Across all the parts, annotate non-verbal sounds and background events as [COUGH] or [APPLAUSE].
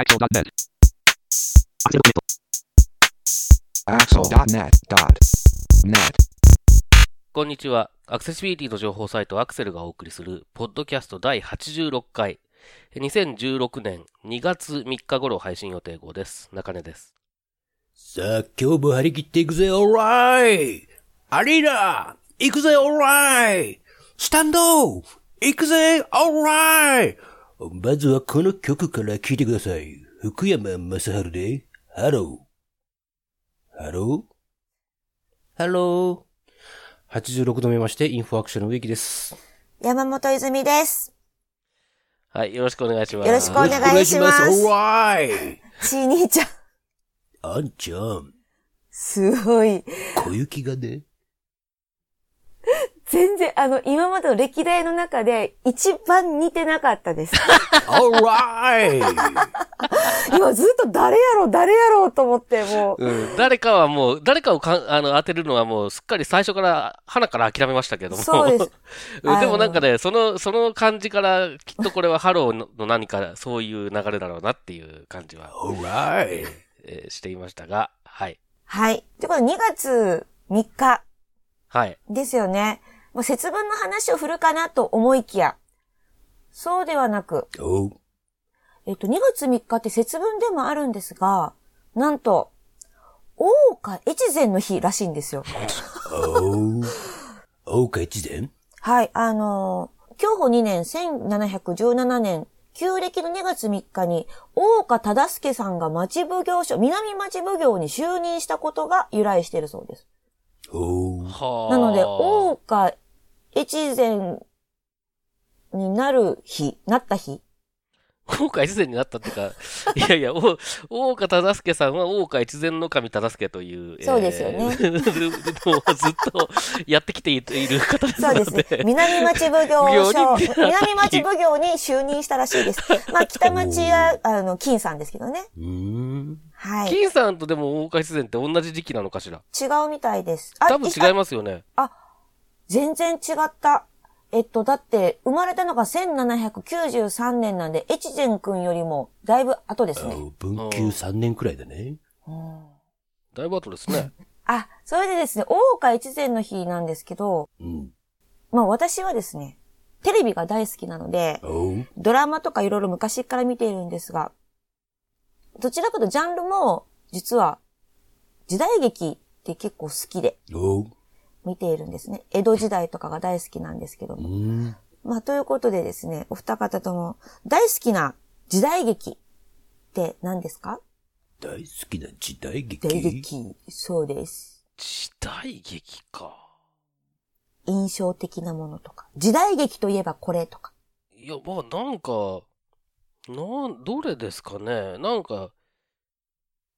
Axel.net. Axel.net.net. こんにちは。アクセシビリティの情報サイトアクセルがお送りする、ポッドキャスト第86回、2016年2月3日頃配信予定号です。中根です。さあ、今日も張り切っていくぜ、オーライアリーナ行くぜ、オーライスタンド行くぜ、オーライまずはこの曲から聴いてください。福山雅治で、ハロー。ハローハロー。86度目まして、インフォアクシアの植木です。山本泉です。はい、よろしくお願いします。よろしくお願いしますオーライちー兄ちゃん、あんちゃん、すごい。小雪がね、全然、あの、今までの歴代の中で一番似てなかったです。オーライ今ずっと誰やろう、誰やろうと思って、もう。うん、誰かはもう、誰かをかんあの当てるのはもうすっかり最初から、花から諦めましたけども。そうです。[LAUGHS] うんでもなんかね、その、その感じから、きっとこれはハローのの何か、そういう流れだろうなっていう感じは、オーライえーしていましたが、はい。はい。ということで、2月3日はい。ですよね。もう節分の話を振るかなと思いきや、そうではなく、えっと、2月3日って節分でもあるんですが、なんと、大岡越前の日らしいんですよ。大岡越前？はい、あのー、享保2年1717年、旧暦の2月3日に、大岡忠助さんが町奉行所、南町奉行に就任したことが由来しているそうです。なので、大岡越前になる日、なった日。大岡越前になったってか、[LAUGHS] いやいや、お大岡忠助さんは大岡越前の神忠助という、そうですよね [LAUGHS] えーずっとやってきていいる方ですのそうですね。で、南町奉行奉所、[LAUGHS] 南町奉行に就任したらしいです。まあ、北町は、あの、金さんですけどね。うーん。はい。金さんとでも大岡越前って同じ時期なのかしら？違うみたいです。あ多分違いますよね。全然違った。えっと、だって、生まれたのが1793年なんで、越前くんよりも、だいぶ後ですね。あ文久3年くらいだね。だいぶ後ですね。[LAUGHS] あ、それでですね、大岡越前の日なんですけど、うん。まあ私はですね、テレビが大好きなので。ドラマとかいろいろ昔から見ているんですが、どちらかというとジャンルも、実は、時代劇って結構好きで。見ているんですね。江戸時代とかが大好きなんですけどうも。ん。まあ、ということでですね、お二方とも大好きな時代劇って何ですか？大好きな時代劇？時代劇。そうです。時代劇か。印象的なものとか。時代劇といえばこれとか。いや、まあなんか、なん、どれですかね？なんか、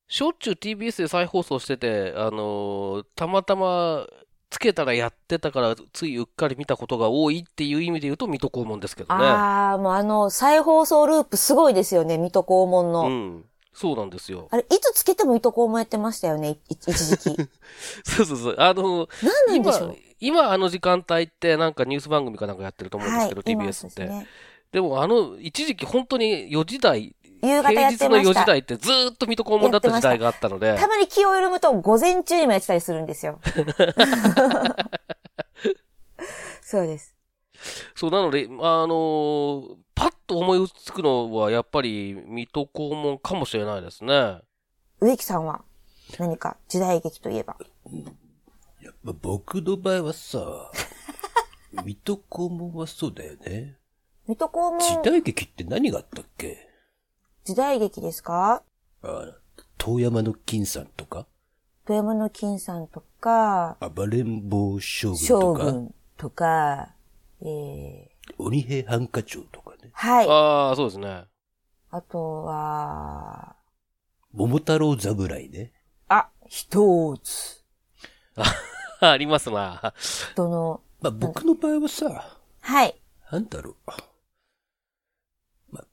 しょっちゅう TBS で再放送してて、あのーたまたまつけたらやってたから、ついうっかり見たことが多いっていう意味で言うと、水戸黄門ですけどね。ああ、もうあの、再放送ループすごいですよね、水戸黄門の。うん。そうなんですよ。あれ、いつつけても水戸黄門やってましたよね、い一時期。[LAUGHS] そうそうそう。あのなんでしょう、今あの時間帯ってなんかニュース番組かなんかやってると思うんですけど、今 TBS って。でもあの、一時期本当に4時台、夕方やっ平日の4てました。時台ってずーっと水戸黄門だった時代があったので、たまに気を緩むと午前中にもやってたりするんですよ。[LAUGHS] そうです。そう、なので、あのーパッと思いつくのはやっぱり水戸黄門かもしれないですね。植木さんは何か時代劇といえば。まあ僕の場合はさ、水戸黄門はそうだよね。水戸黄時門代劇って何があったっけ？時代劇ですか？あ遠山の金さんとか、富山の金さんとか、暴れん坊将軍将とか、軍とか、えー、鬼平犯科帳とかね、はい。ああ、そうですね。あとは、桃太郎侍ね。あ、一つ。[LAUGHS] ありますな。どの、まあ僕の場合はさ、はい。なんだろう。まあ、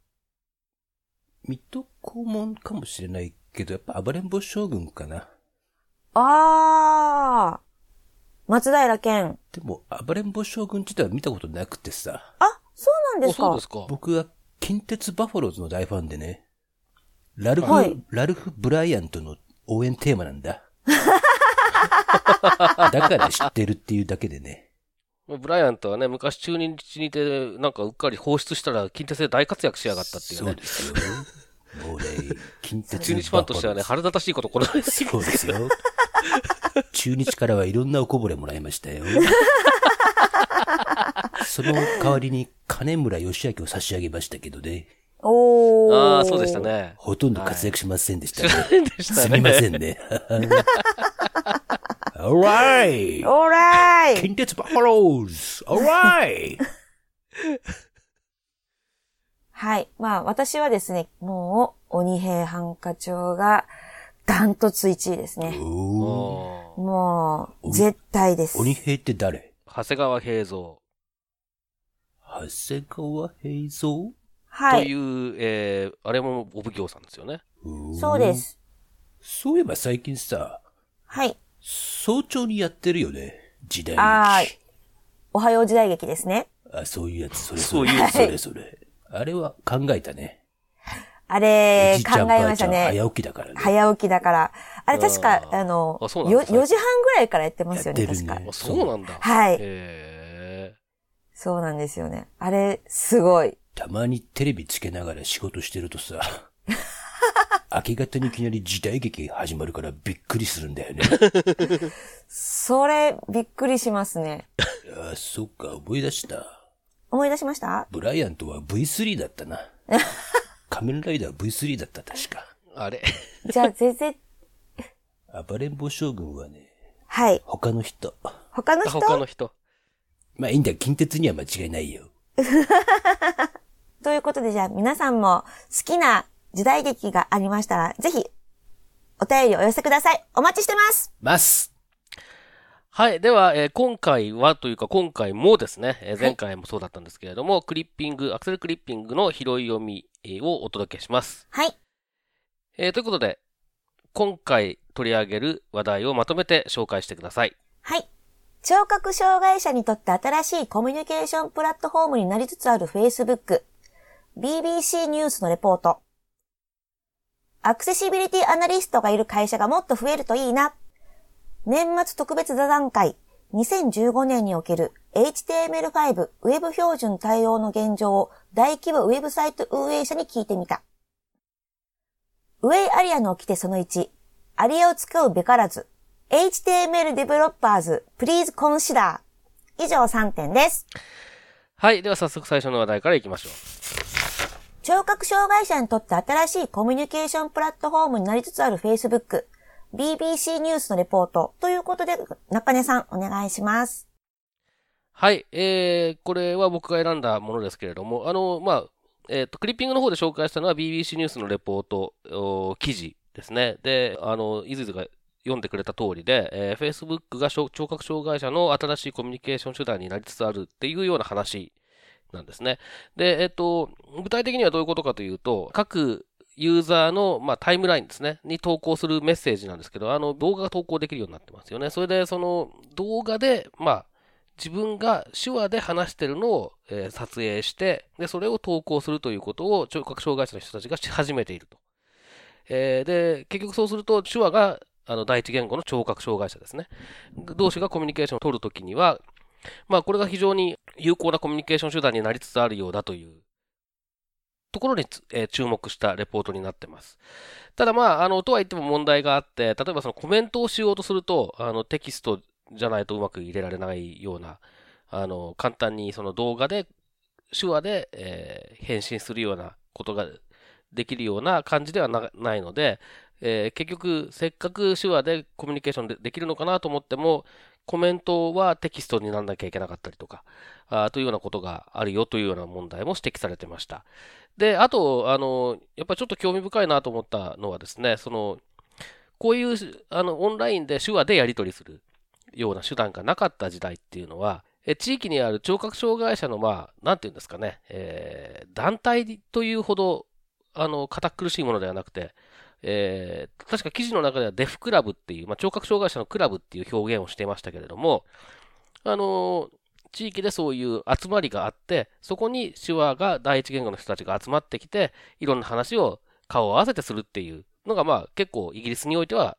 水戸黄門かもしれないけど、やっぱ暴れん坊将軍かな。あー、松平健。でも、暴れん坊将軍自体は見たことなくてさ、あ、そうなんですかおそうですか。僕は近鉄バファローズの大ファンでね。ラルフ、はいラルフ・ブライアントの応援テーマなんだ。[LAUGHS] だから知ってるっていうだけでね。ブライアントはね、昔中日にいて、なんかうっかり放出したら近鉄で大活躍しやがったっていうね。そうですよ。もうね、近鉄 [LAUGHS] 中日ファンとしてはね、腹立たしいことこのそうですよ。中日からはいろんなおこぼれもらいましたよ。[LAUGHS] その代わりに金村義明を差し上げましたけどね。おー。ああ、そうでした。ね。ほとんど活躍しませんでしたね。ないでしたね。すみませんね。Alright! オーライ近鉄バファローズ !Alright! [LAUGHS] はい。まあ、私はですね、もう、鬼平犯科帳が、ダントツ1位ですね。もう、絶対です。鬼平って誰？長谷川平蔵長谷川平蔵？はい。という、えー、あれもお奉行さんですよね。そうで。す。そういえば最近さ、はい。早朝にやってるよね。時代劇。あーおはよう時代劇ですね。あ、そういうやつ、それそそうれ。いうそれそれ。あれは考えたね。あおれ、考えましたね。早起きだからね。早起きだから。あれ確か、あの、あそうなんよですね4時半ぐらいからやってますよね、ね確か。あそうなんだ。はいへそうなんですよね。あれ、すごい。たまにテレビつけながら仕事してるとさ、明け方にいきなり時代劇始まるからびっくりするんだよね。[LAUGHS] それ、びっくりしますね。あ、そっか、思い出した。思い出しました？ブライアントは V3 だったな。[LAUGHS] 仮面ライダー V3 だった、確か。ーあれ？じゃあ、全然、暴れん坊将軍はね、はい。他の人。他の人？他の人？まあいいんだよ、近鉄には間違いないよ。[LAUGHS] ということで、じゃあ皆さんも好きな時代劇がありましたら、ぜひ、お便りをお寄せください。お待ちしてますますはい。では、えー今回はというか、今回もですね、えー前回もそうだったんですけれども、クリッピング、アクセルクリッピングの拾い読みえーをお届けします。はい。えーということで、今回取り上げる話題をまとめて紹介してください。はい。聴覚障害者にとって新しいコミュニケーションプラットフォームになりつつある Facebook、BBC ニュースのレポート、アクセシビリティアナリストがいる会社がもっと増えるといいな。年末特別座談会、2015年における HTML5 ウェブ標準対応の現状を大規模ウェブサイト運営者に聞いてみた。ウェイアリアの掟その1、アリアを使うべからず、HTML Developers Please Consider 以上3点です。はい。では早速最初の話題からいきましょう。聴覚障害者にとって新しいコミュニケーションプラットフォームになりつつある Facebook、BBC ニュースのレポートということで、中根さんお願いします。はい。えー、これは僕が選んだものですけれども、あの、まあ、えっ、と、クリッピングの方で紹介したのは BBC ニュースのレポート、記事ですね。で、あの、いずいずが読んでくれた通りで、えー Facebook が聴覚障害者の新しいコミュニケーション手段になりつつあるっていうような話なんですね。で、えっ、と、具体的にはどういうことかというと、各ユーザーの、まあ、タイムラインですね、に投稿するメッセージなんですけど、あの、動画が投稿できるようになってますよね。それで、その動画で、まあ、自分が手話で話してるのを、えー撮影して、で、それを投稿するということを聴覚障害者の人たちがし始めていると。えーで、結局そうすると、手話があの第一言語の聴覚障害者ですね。同士がコミュニケーションを取るときには、まあ、これが非常に有効なコミュニケーション手段になりつつあるようだというところに、えー注目したレポートになってます。ただまあ、あの、とは言っても問題があって、例えばそのコメントをしようとすると、あの、テキストじゃないとうまく入れられないような、あの、簡単にその動画で、手話で、えー返信するようなことができるような感じではなないので、えー結局、せっかく手話でコミュニケーションでできるのかなと思っても、コメントはテキストにならなきゃいけなかったりとか、あというようなことがあるよというような問題も指摘されてました。で、あと、あの、やっぱりちょっと興味深いなと思ったのはですね、その、こういう、あの、オンラインで手話でやり取りするような手段がなかった時代っていうのは、え地域にある聴覚障害者の、まあ、なんていうんですかね、えー団体というほど、あの、堅苦しいものではなくて、えー確か記事の中ではデフクラブっていう、まあ、聴覚障害者のクラブっていう表現をしてましたけれども、あの地域でそういう集まりがあって、そこに手話が第一言語の人たちが集まってきて、いろんな話を顔を合わせてするっていうのが、まあ結構イギリスにおいては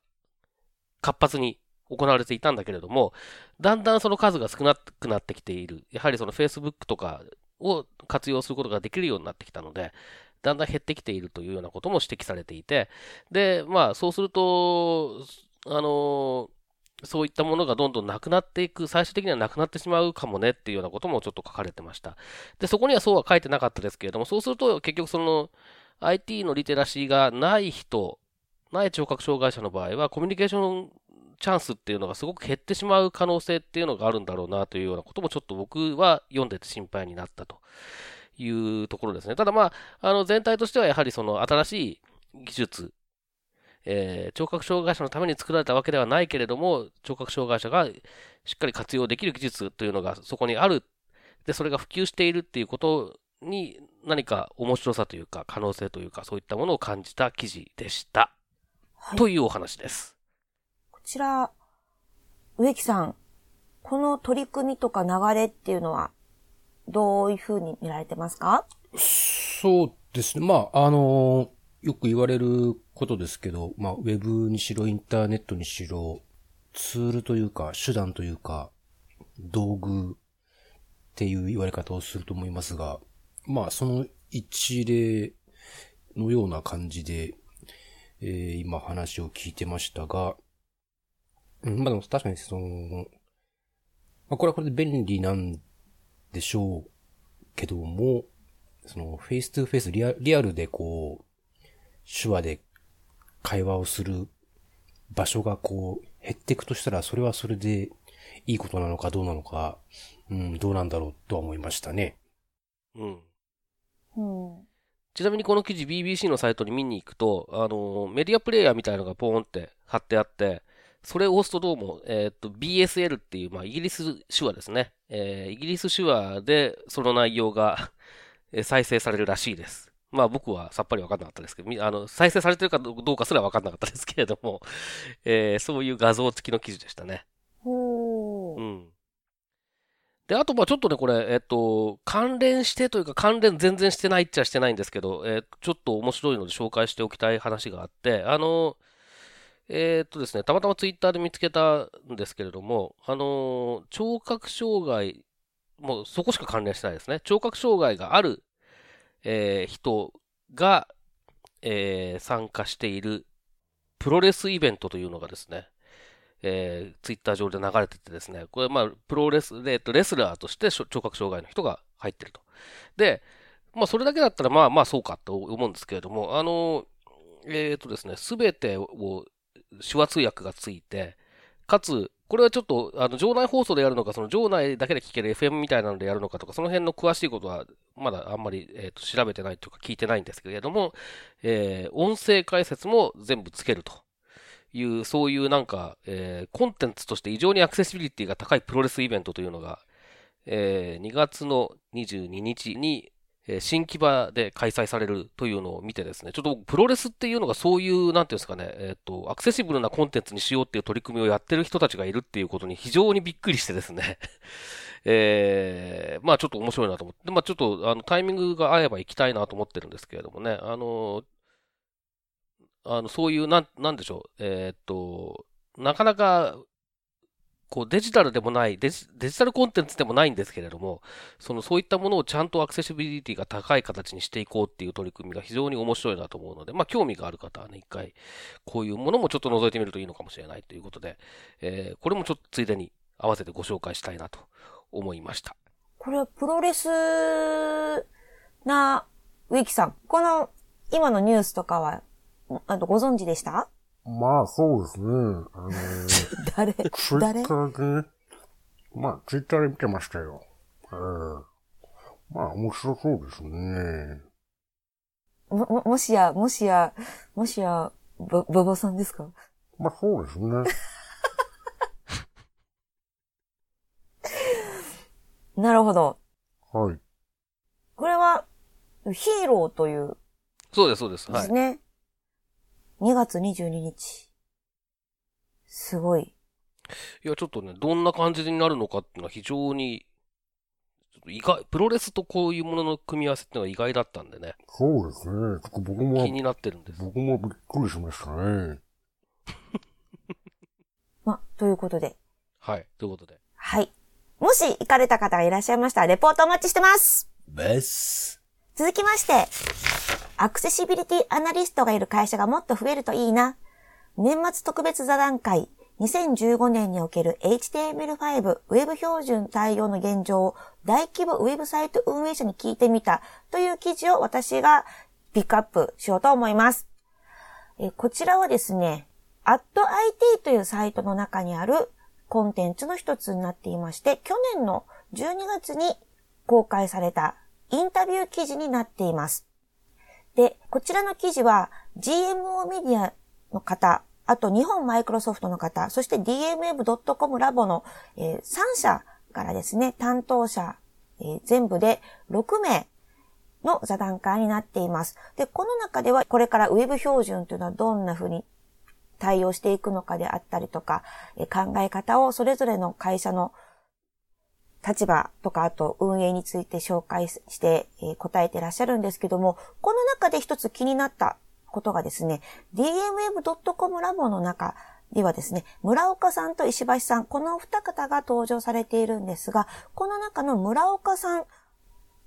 活発に行われていたんだけれども、だんだんその数が少なくなってきている。やはりその Facebook とかを活用することができるようになってきたので、だんだん減ってきているというようなことも指摘されていて、で、まあそうすると、あのそういったものがどんどんなくなっていく、最終的にはなくなってしまうかもねっていうようなこともちょっと書かれてました。で、そこにはそうは書いてなかったですけれども、そうすると結局その IT のリテラシーがない人、ない聴覚障害者の場合は、コミュニケーションチャンスっていうのがすごく減ってしまう可能性っていうのがあるんだろうなというようなこともちょっと僕は読んでて心配になったというところですね。ただまあ、あの全体としてはやはりその新しい技術、えー、聴覚障害者のために作られたわけではないけれども、聴覚障害者がしっかり活用できる技術というのがそこにある。で、それが普及しているっていうことに何か面白さというか可能性というかそういったものを感じた記事でした。はい、というお話です。こちら、植木さん、この取り組みとか流れっていうのは、どういうふうに見られてますか？そうですね。まあ、あのよく言われることですけど、まあ、ウェブにしろ、インターネットにしろ、ツールというか、手段というか、道具っていう言われ方をすると思いますが、まあ、その一例のような感じで、えー、今話を聞いてましたが、うん、まあでも確かにその、まあこれはこれで便利なんでしょうけども、その face to face リアリアルでこう、手話で会話をする場所がこう減っていくとしたら、それはそれでいいことなのかどうなのか、うん、どうなんだろうとは思いましたね。うん。うん。ちなみにこの記事 BBC のサイトに見に行くと、あの、メディアプレイヤーみたいなのがポーンって貼ってあって、それを押すとどうも、えっ、ー、と、BSL っていう、まあ、イギリス手話ですね。えー、イギリス手話でその内容が [LAUGHS] 再生されるらしいです。まあ僕はさっぱりわかんなかったですけど、あの、再生されてるかどうかすらわかんなかったですけれども、[LAUGHS] えー、そういう画像付きの記事でしたね。ほうん。で、あと、ま、ちょっとね、これ、えっと、関連してというか、関連全然してないっちゃしてないんですけど、えー、ちょっと面白いので紹介しておきたい話があって、あの、えー、っとですね、たまたまツイッターで見つけたんですけれども、あの、聴覚障害、もうそこしか関連してないですね。聴覚障害があるえー、人が、え、参加しているプロレスイベントというのがですね、えー、ツイッター上で流れててですね、これまあ、プロレス、で、えっと、レスラーとして聴覚障害の人が入ってると。で、まあ、それだけだったらまあまあそうかと思うんですけれども、あの、えっ、ー、とですね、すべてを手話通訳がついて、かつ、これはちょっと、あの、場内放送でやるのか、その場内だけで聞ける FM みたいなのでやるのかとか、その辺の詳しいことは、まだあんまり、えっ、と、調べてないというか聞いてないんですけれども、えー、音声解説も全部つけると。いう、そういうなんか、えー、コンテンツとして異常にアクセシビリティが高いプロレスイベントというのが、えー、2月の22日に、え新木場で開催されるというのを見てですね、ちょっとプロレスっていうのがそういう、なんていうんですかね、えっ、と、アクセシブルなコンテンツにしようっていう取り組みをやってる人たちがいるっていうことに非常にびっくりしてですね、[LAUGHS] えー、まあちょっと面白いなと思って、まあちょっとあのタイミングが合えば行きたいなと思ってるんですけれどもね、あの、あの、そういう、なん、なんでしょう、えっ、と、なかなかこうデジタルでもないデジ、デジタルコンテンツでもないんですけれども、そのそういったものをちゃんとアクセシビリティが高い形にしていこうっていう取り組みが非常に面白いなと思うので、まあ興味がある方はね、一回こういうものもちょっと覗いてみるといいのかもしれないということで、えー、これもちょっとついでに合わせてご紹介したいなと思いました。これはプロレスなウィキさん、この今のニュースとかは、あとご存知でした？まあ、そうですね。あのー、[LAUGHS] 誰？ツイッターで、まあ、ツイッターで見てましたよ。ええー、まあ、面白そうですね。も、も、もしや、もしや、もしや、ば、ばばさんですか？まあ、そうですね。[LAUGHS] なるほど。はい。これは、ヒーローという。そうです、そうです。はい。ですね。2月22日。すごい。いや、ちょっとね、どんな感じになるのかっていうのは非常にちょっと意外、プロレスとこういうものの組み合わせっていうのは意外だったんでね、そうですね。ちょっと僕も気、になってるんです。僕もびっくりしましたね。[LAUGHS] ま、ということで。はい。ということで。はい。もし行かれた方がいらっしゃいましたら、レポートお待ちしてます。バス。続きまして、アクセシビリティアナリストがいる会社がもっと増えるといいな。年末特別座談会、2015年における HTML5 ウェブ標準対応の現状を大規模ウェブサイト運営者に聞いてみたという記事を私がピックアップしようと思います。えこちらはですね、@IT というサイトの中にあるコンテンツの一つになっていまして、去年の12月に公開されたインタビュー記事になっています。で、こちらの記事は GMO メディアの方、あと日本マイクロソフトの方、そして DMF.com ラボの、え3社からですね、担当者、えー全部で6名の座談会になっています。で、この中ではこれからウェブ標準というのはどんな風に対応していくのかであったりとか、え考え方をそれぞれの会社の立場とか、あと運営について紹介して、えー答えてらっしゃるんですけども、この中で一つ気になったことがですね、dmweb.com ラボの中ではですね、村岡さんと石橋さん、このお二方が登場されているんですが、この中の村岡さん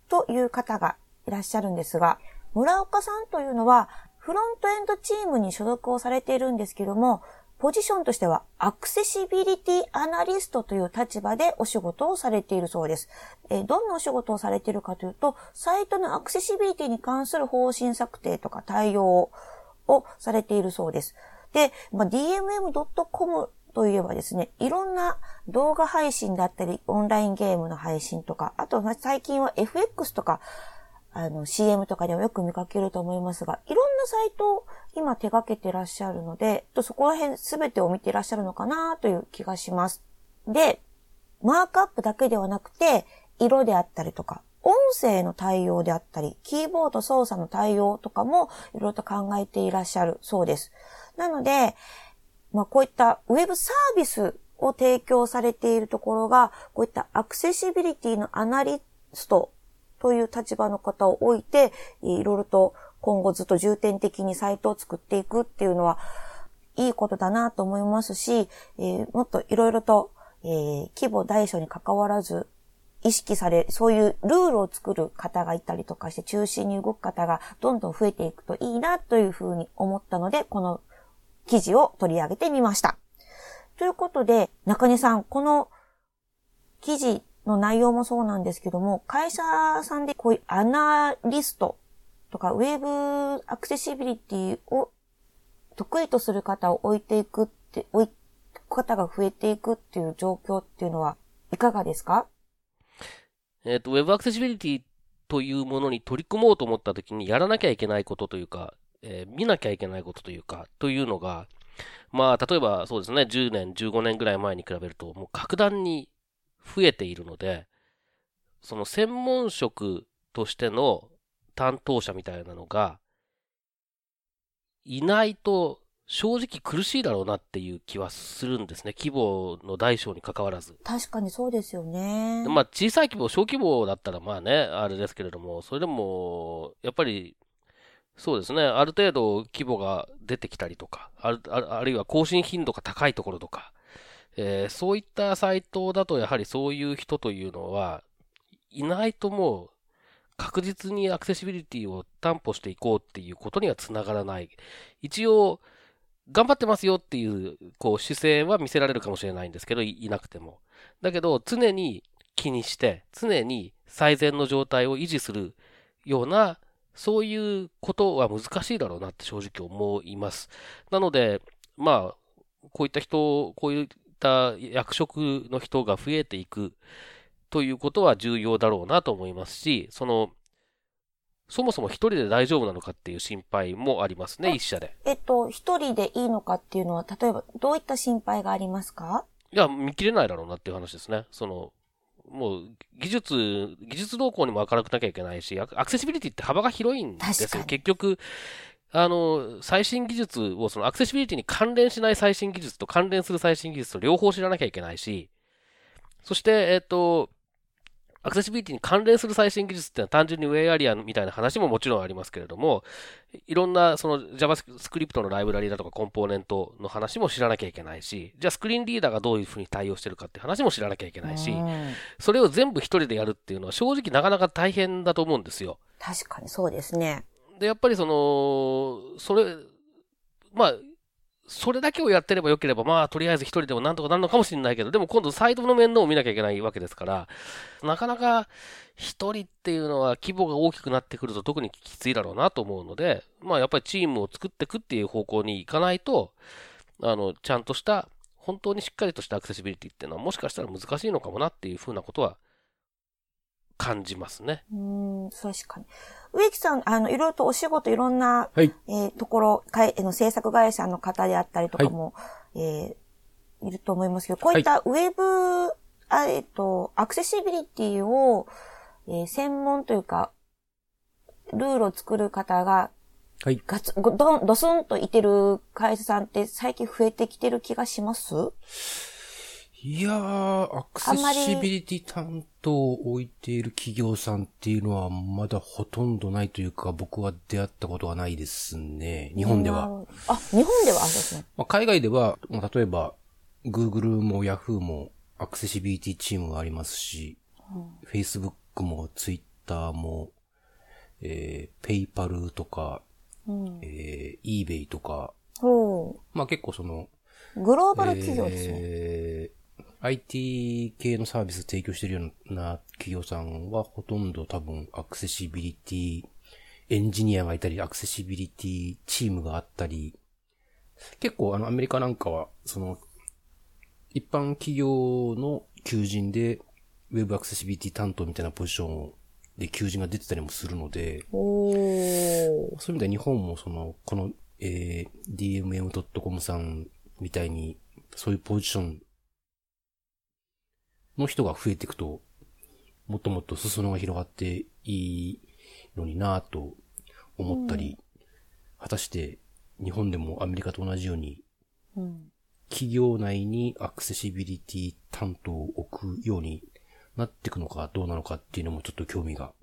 という方がいらっしゃるんですが、村岡さんというのは、フロントエンドチームに所属をされているんですけども、ポジションとしてはアクセシビリティアナリストという立場でお仕事をされているそうです。えどんなお仕事をされているかというと、サイトのアクセシビリティに関する方針策定とか対応をされているそうです。で、まあ、dmm.com といえばですね、いろんな動画配信だったり、オンラインゲームの配信とか、あと最近は FX とか、あの CM とかでもよく見かけると思いますが、いろんなサイトを今手掛けてらっしゃるので、とそこら辺すべてを見てらっしゃるのかなという気がします。で、マークアップだけではなくて、色であったりとか、音声の対応であったり、キーボード操作の対応とかもいろいろと考えていらっしゃるそうです。なので、まあこういったウェブサービスを提供されているところが、こういったアクセシビリティのアナリストという立場の方を置いて、いろいろと今後ずっと重点的にサイトを作っていくっていうのは、いいことだなと思いますし、えーもっといろいろと、えー規模大小に関わらず、意識され、そういうルールを作る方がいたりとかして、中心に動く方がどんどん増えていくといいなというふうに思ったので、この記事を取り上げてみました。ということで、中根さん、この記事の内容もそうなんですけども、会社さんでこういうアナリストとか、ウェブアクセシビリティを得意とする方を置いていくって、置い方が増えていくっていう状況っていうのは、いかがですか？えっ、と、Web アクセシビリティというものに取り組もうと思ったときにやらなきゃいけないことというか、えー見なきゃいけないことというか、というのが、まあ、例えばそうですね、10年、15年ぐらい前に比べると、もう格段に増えているので、その専門職としての担当者みたいなのが、いないと正直苦しいだろうなっていう気はするんですね。規模の大小に関わらず。確かにそうですよね。まあ、小さい規模、小規模だったらまあね、あれですけれども、それでも、やっぱり、そうですね、ある程度規模が出てきたりとか、あるああるいは更新頻度が高いところとか、えーそういったサイトだとやはりそういう人というのは、いないともう、確実にアクセシビリティを担保していこうっていうことにはつながらない。一応、頑張ってますよっていう、こう、姿勢は見せられるかもしれないんですけど、いなくても。だけど、常に気にして、常に最善の状態を維持するような、そういうことは難しいだろうなって正直思います。なので、まあ、こういった人、こういうった役職の人が増えていくということは重要だろうなと思いますし、その、そもそも一人で大丈夫なのかっていう心配もありますね、一社で。えっと、一人でいいのかっていうのは、例えばどういった心配がありますか？いや、見切れないだろうなっていう話ですね。その、もう、技術、技術動向にも明るくなきゃいけないし、アクセシビリティって幅が広いんですよ。結局、あの、最新技術を、そのアクセシビリティに関連しない最新技術と関連する最新技術と両方知らなきゃいけないし、そして、えっと、アクセシビリティに関連する最新技術っていうのは単純にウェイアリアみたいな話ももちろんありますけれども、いろんなその JavaScript のライブラリだとかコンポーネントの話も知らなきゃいけないし、じゃあスクリーンリーダーがどういうふうに対応してるかっていう話も知らなきゃいけないし、うんそれを全部一人でやるっていうのは正直なかなか大変だと思うんですよ。確かにそうですね。で、やっぱりその、それ、まあ、それだけをやってればよければ、まあ、とりあえず一人でもなんとかなるのかもしれないけど、でも今度サイトの面倒を見なきゃいけないわけですから、なかなか一人っていうのは規模が大きくなってくると特にきついだろうなと思うので、まあ、やっぱりチームを作っていくっていう方向に行かないと、あの、ちゃんとした、本当にしっかりとしたアクセシビリティっていうのはもしかしたら難しいのかもなっていうふうなことは感じますね。うん、確かに。植木さん、あの、いろいろとお仕事、いろんな、はい。えーところ、かい、あの、制作会社の方であったりとかも、えーいると思いますけど、こういったウェブ、あえっ、と、アクセシビリティを、えー専門というか、ルールを作る方が、はい。ガツ、ごどん、ドスンといてる会社さんって最近増えてきてる気がします？いやー、アクセシビリティ担当を置いている企業さんっていうのはまだほとんどないというか、僕は出会ったことがないですね。日本では。あ、日本では、あ、そうですね。まあ、海外では、まあ、例えば、Google も Yahoo もアクセシビリティチームがありますし、Facebook も Twitter も、えー、PayPal とか、うん。えー、eBay とか、ほまあ結構その、う。グローバル企業ですね。えー IT 系のサービス提供しているような企業さんはほとんど多分アクセシビリティエンジニアがいたり、アクセシビリティチームがあったり、結構あのアメリカなんかは、その、一般企業の求人で、ウェブアクセシビリティ担当みたいなポジションで求人が出てたりもするので。そういう意味では日本もその、この、えー、dmm.com さんみたいに、そういうポジションの人が増えていくと、もっともっと裾野が広がっていいのになぁと思ったり、果たして日本でもアメリカと同じように、うん。企業内にアクセシビリティ担当を置くようになっていくのかどうなのかっていうのもちょっと興味が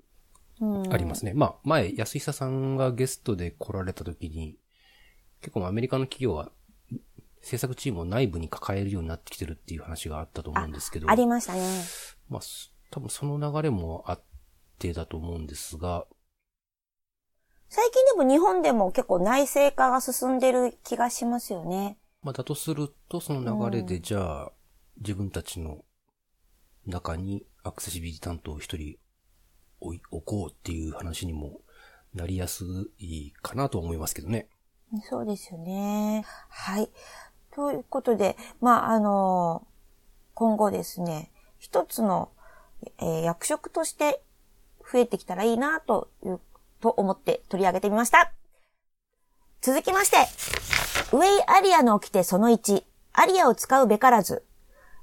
うんありますね。まあ、前、安久さんがゲストで来られた時に、結構アメリカの企業は、制作チームを内部に抱えるようになってきてるっていう話があったと思うんですけど、ありましたね。まあ、す多分その流れもあってだと思うんですが、最近でも日本でも結構内製化が進んでる気がしますよね。まあ、だとすると、その流れで、じゃあ、自分たちの中にアクセシビリティ担当を一人置こうっていう話にもなりやすいかなと思いますけどね。そうですよね。はい。ということで、まあ、あの今後ですね、一つの、えー役職として増えてきたらいいなという、と思って取り上げてみました。続きまして、 WAI-ARIA の掟その1、アリアを使うべからず、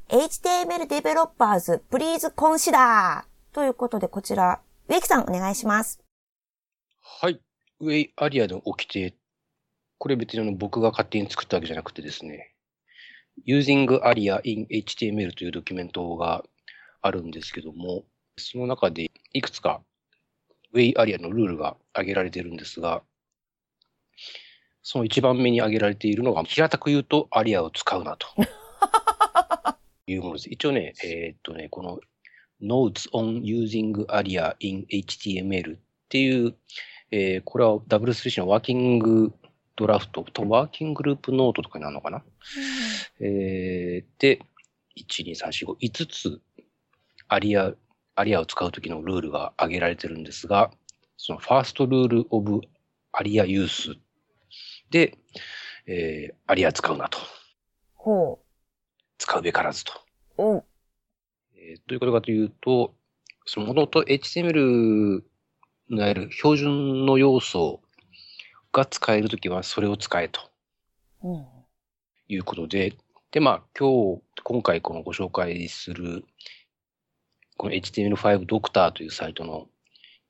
HTML developers, please consider ということで、こちら、植木さんお願いします。はい。ウェイアリアの掟。これ別にあの僕が勝手に作ったわけじゃなくてですね、Using Aria in HTML というドキュメントがあるんですけども、その中でいくつかウェイアリアのルールが挙げられているんですが、その一番目に挙げられているのが、平たく言うとアリアを使うなと。[LAUGHS] いうものです。一応ね、えーっとね、この Notes on Using Aria in HTML っていう、えーこれは W3C のワーキングドラフトとワーキンググループノートとかになるのかな、えーで、1、2、3、4、5、5つアリア、アリアを使うときのルールが挙げられてるんですが、そのファーストルールオブアリアユースで、えーアリア使うなと。ほ使うべからずと。う。おう。えーどういうことかというと、そのもともと HTML のいわゆる標準の要素が使えるときはそれを使えとうん。いうことで、で、まあ今日、今回このご紹介するこの HTML5 ドクターというサイトの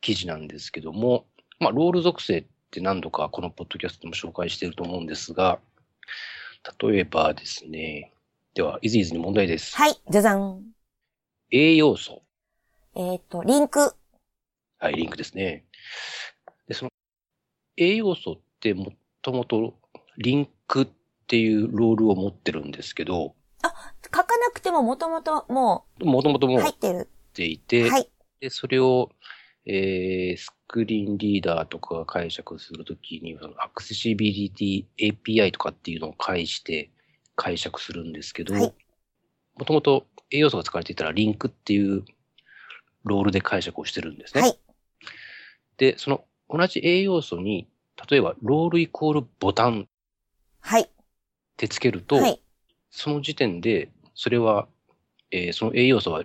記事なんですけども、まあロール属性って何度かこのポッドキャストでも紹介していると思うんですが、例えばですね、では、イズイズに問題です。はい、じゃじゃん。A 要素。えっ、と、リンク。はい、リンクですね。で、その、栄養素ってもともとリンクっていうロールを持ってるんですけど、書かなくてももともとももともともう入ってる。ていて、はい。で、それを、えー、スクリーンリーダーとかが解釈するときに、そのアクセシビリティ API とかっていうのを介して解釈するんですけど、はいもともと栄養素が使われていたらリンクっていうロールで解釈をしてるんですね。はい。で、その同じ栄養素に、例えばロールイコールボタンっはい。てつけると、はい。その時点で、それは、えーその栄養素は、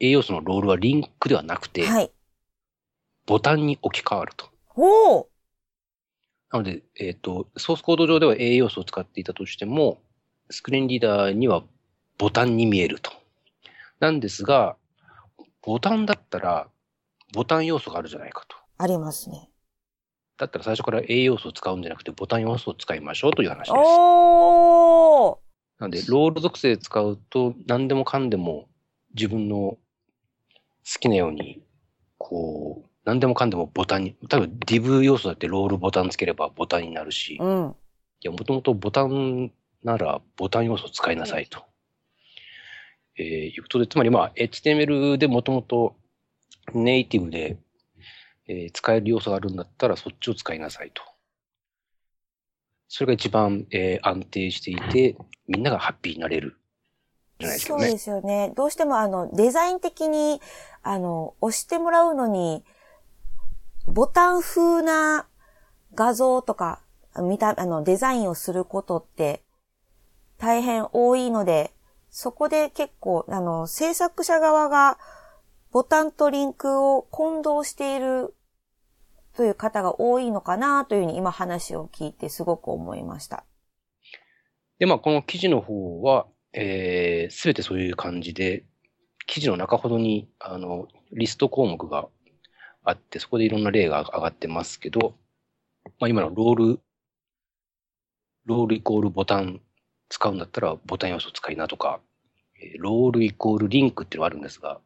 栄養素のロールはリンクではなくて、はい。ボタンに置き換わると。おおなので、えっ、と、ソースコード上では栄養素を使っていたとしても、スクリーンリーダーにはボタンに見えると。なんですが、ボタンだったら、ボタン要素があるじゃないかと。ありますね。だったら最初から栄養素を使うんじゃなくて、ボタン要素を使いましょうという話です。おーなので、ロール属性使うと、何でもかんでも自分の好きなように、こう、何でもかんでもボタンに、多分 div 要素だってロールボタンつければボタンになるし、うん。いや、もともとボタンならボタン要素を使いなさいと。えー、いうことで、つまりまあ、HTML でもともとネイティブで、えー使える要素があるんだったらそっちを使いなさいと。それが一番、えー安定していて、みんながハッピーになれる。じゃないですかね。そうですよね。どうしてもあの、デザイン的に、あの、押してもらうのに、ボタン風な画像とか、見た、あの、デザインをすることって、大変多いので、そこで結構、あの、制作者側が、ボタンとリンクを混同しているという方が多いのかなというふうに今話を聞いてすごく思いました。で、まあ、この記事の方は、えー、すべてそういう感じで、記事の中ほどに、あの、リスト項目があって、そこでいろんな例が上がってますけど、まあ、今のロール、ロールイコールボタン使うんだったら、ボタン要素使いなとか、ロールイコールリンクっていうのがあるんですが、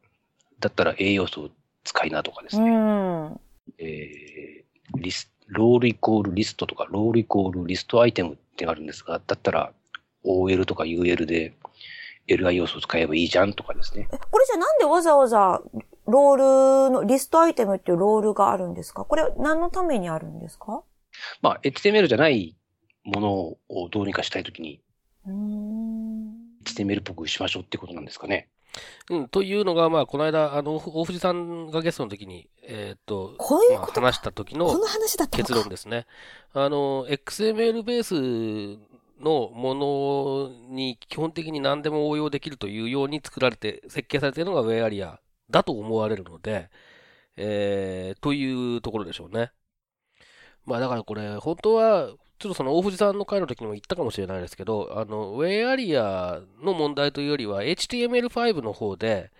だったら A 要素使いなとかですうね。ん。えーリス、ロールイコールリストとか、ロールイコールリストアイテムってあるんですが、だったら OL とか UL で LI 要素を使えばいいじゃんとかですね。えこれじゃあなんでわざわざロールのリストアイテムっていうロールがあるんですか？これ何のためにあるんですか？まあ、HTML じゃないものをどうにかしたいときに。HTML っぽくしましょうってことなんですかね。うん、というのが、まあ、この間、あの、大藤さんがゲストの時に、えーっと、こういうまあことか話した時の。結論ですね。あの、XML ベースのものに基本的に何でも応用できるというように作られて、設計されているのがウェアリアだと思われるので、えー、というところでしょうね。まあだからこれ、本当は、ちょっとその大藤さんの回の時にも言ったかもしれないですけど、あの、ウェアリアの問題というよりは HTML5 の方で、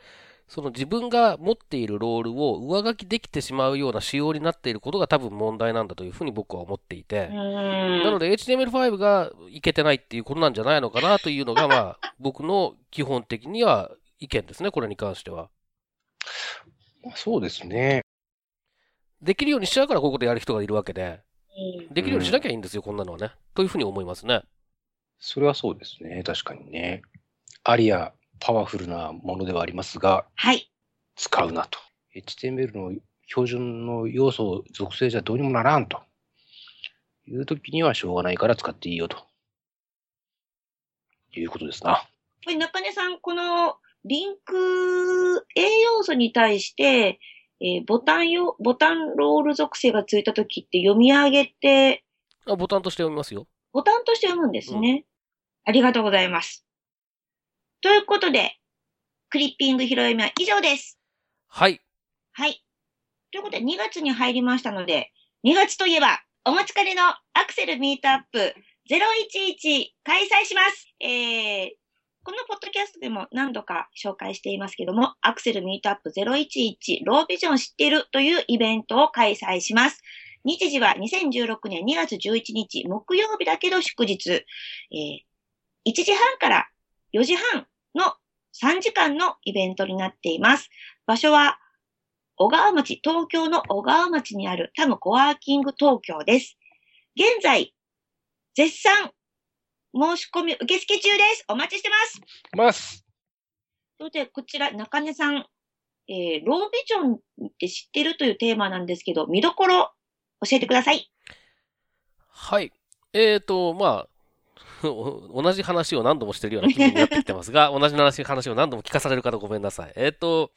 その自分が持っているロールを上書きできてしまうような仕様になっていることが多分問題なんだというふうに僕は思っていて、なので HTML5 がいけてないっていうことなんじゃないのかなというのが、まあ、僕の基本的には意見ですね、これに関しては。まあそうですね。できるようにしちゃうからこういうことやる人がいるわけで、できるようにしなきゃいいんですよ、こんなのはね。というふうに思いますね。それはそうですね。確かにね。アリア、パワフルなものではありますが、はい。使うなと。HTML の標準の要素、属性じゃどうにもならんと。いう時にはしょうがないから使っていいよと。いうことですな。これ中根さん、このリンク栄養素に対して、えーボタンよ、ボタンロール属性がついたときって読み上げて、あボタンとして読みますよ。ボタンとして読むんですね。ありがとうございます。ということで、クリッピング拾い読みは以上です。はい。はい。ということで、2月に入りましたので、2月といえば、お待ちかねのアクセルミートアップ011開催します。えー、このポッドキャストでも何度か紹介していますけども、アクセルミートアップ011ロービジョン知ってるというイベントを開催します。日時は2016年2月11日木曜日だけど祝日、えー1時半から4時半の3時間のイベントになっています。場所は、小川町、東京の小川町にあるタムコワーキング東京です。現在、絶賛、申し込み受付中です。お待ちしてます。ます。それで、こちら、中根さん、えー、ロービジョンって知ってるというテーマなんですけど、見どころ、教えてください。はい。えーと、まあ、[LAUGHS] 同じ話を何度もしてるような気分になってきてますが、[LAUGHS] 同じ話話を何度も聞かされる方ごめんなさい。えーと、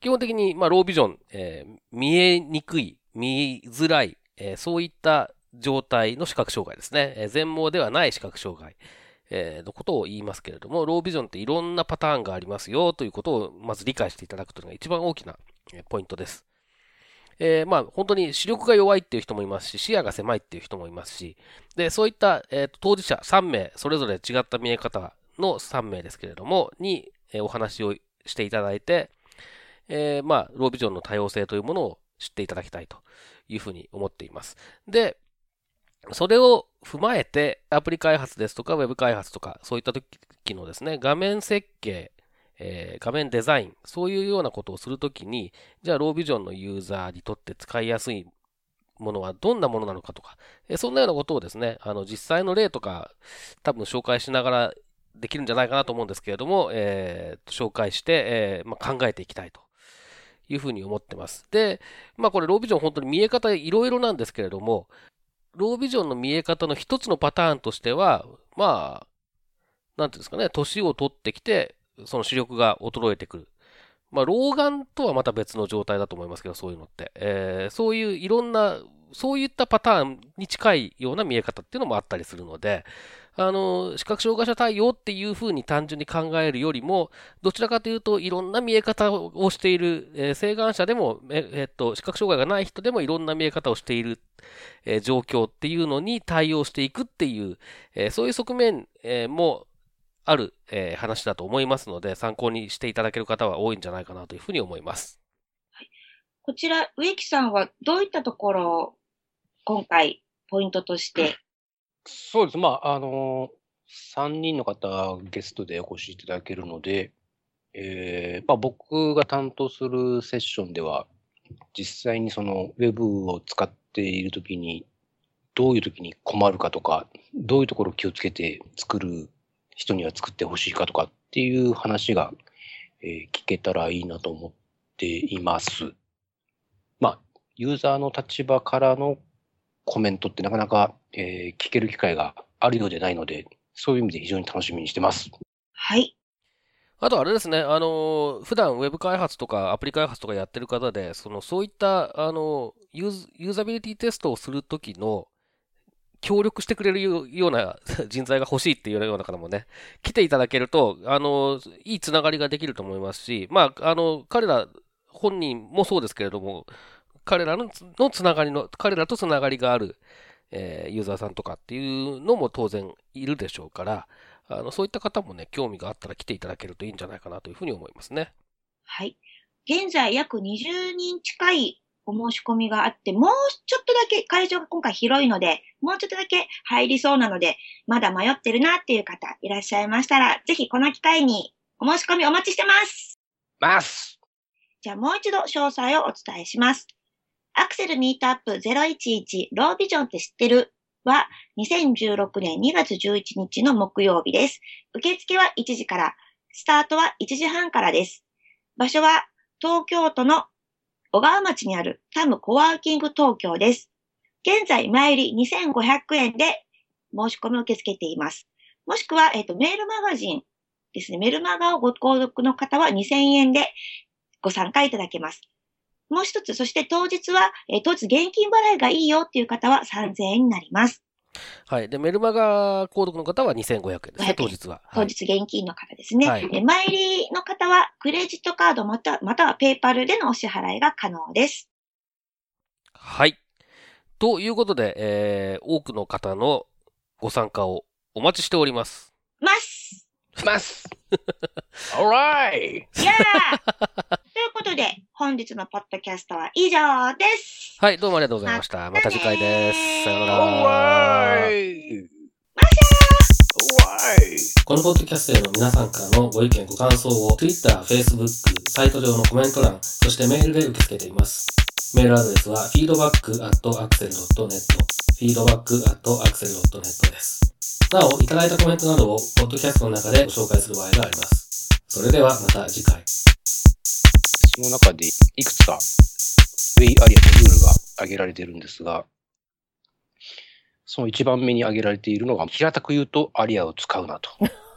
基本的に、まあ、ロービジョン、えー見えにくい、見づらい、えーそういった状態の視覚障害ですね。えー全盲ではない視覚障害、えのことを言いますけれども、ロービジョンっていろんなパターンがありますよということをまず理解していただくというのが一番大きなポイントです。えーまあ、本当に視力が弱いっていう人もいますし、視野が狭いっていう人もいますし、で、そういった、えー当事者3名、それぞれ違った見え方の3名ですけれども、に、えお話をしていただいて、えーまあ、ロービジョンの多様性というものを知っていただきたいというふうに思っています。で、それを踏まえて、アプリ開発ですとか、ウェブ開発とか、そういった時のですね、画面設計、えー画面デザイン、そういうようなことをするときに、じゃあ、ロービジョンのユーザーにとって使いやすいものはどんなものなのかとか、えーそんなようなことをですね、あの、実際の例とか、多分紹介しながらできるんじゃないかなと思うんですけれども、えー紹介して、えーまあ、考えていきたいというふうに思ってます。で、まあ、これ、ロービジョン本当に見え方いろいろなんですけれども、ロービジョンの見え方の一つのパターンとしては、まあ、なんていうんですかね、年を取ってきて、その視力が衰えてくる。まあ、老眼とはまた別の状態だと思いますけど、そういうのって。えーそういういろんな、そういったパターンに近いような見え方っていうのもあったりするので、あの、視覚障害者対応っていうふうに単純に考えるよりも、どちらかというと、いろんな見え方をしている、えー請願者でも、ええっと、視覚障害がない人でもいろんな見え方をしている、えー状況っていうのに対応していくっていう、えーそういう側面、えーもある、えー話だと思いますので、参考にしていただける方は多いんじゃないかなというふうに思います。こちら、植木さんはどういったところを今回ポイントとして、そうです。まあ、あの3人の方ゲストでお越しいただけるので、えーまあ、僕が担当するセッションでは、実際にそのウェブを使っているときに、どういうときに困るかとか、どういうところを気をつけて作る人には作ってほしいかとかっていう話が、えー聞けたらいいなと思っています。まあ、ユーザーの立場からのコメントってなかなか、えー聞ける機会があるようでないので、そういう意味で非常に楽しみにしてます。はい。あとあれですね、あの、普段ウェブ開発とかアプリ開発とかやってる方で、その、そういった、あの、ユーズユーザビリティテストをするときの、協力してくれるよような [LAUGHS] 人材が欲しいっていうような方もね、来ていただけると、あの、いいつながりができると思いますし、まあ、あの、彼ら本人もそうですけれども、彼らのつのつながりの、彼らとつながりがある、えーユーザーさんとかっていうのも当然いるでしょうから、あの、そういった方もね、興味があったら来ていただけるといいんじゃないかなというふうに思いますね。はい。現在約20人近いお申し込みがあって、もうちょっとだけ会場が今回広いので、もうちょっとだけ入りそうなので、まだ迷ってるなっていう方いらっしゃいましたら、ぜひこの機会にお申し込みお待ちしてます。ますじゃあもう一度詳細をお伝えします。アクセルミートアップ011ロービジョンって知ってる？は2016年2月11日の木曜日です。受付は1時から、スタートは1時半からです。場所は東京都の小川町にあるタムコワーキング東京です。現在前売り2500円で申し込みを受け付けています。もしくは、えっ、と、メールマガジンですね。メールマガをご購読の方は2000円でご参加いただけます。もう一つ、そして当日は、えー当日現金払いがいいよっていう方は3000円になります。はい。で、メルマガ購読の方は2500円ですね、当日は。はい。当日現金の方ですね。はいで前入りの方は、クレジットカードまたまたはペイパルでのお支払いが可能です。はい。ということで、えー、多くの方のご参加をお待ちしております。ますます。alright! イエーということで、本日のポッドキャストは以上です。はい、どうもありがとうございました。また次回です。さようなら。このポッドキャストへの皆さんからのご意見ご感想を Twitter、Facebook、サイト上のコメント欄、そしてメールで受け付けています。メールアドレスは feedback.axel.net feedback.axel.net です。なお、いただいたコメントなどをポッドキャストの中でご紹介する場合があります。それではまた次回。その中でいくつかウェイアリアのルールが挙げられているんですが、その一番目に挙げられているのが、平たく言うとアリアを使うなと。[LAUGHS]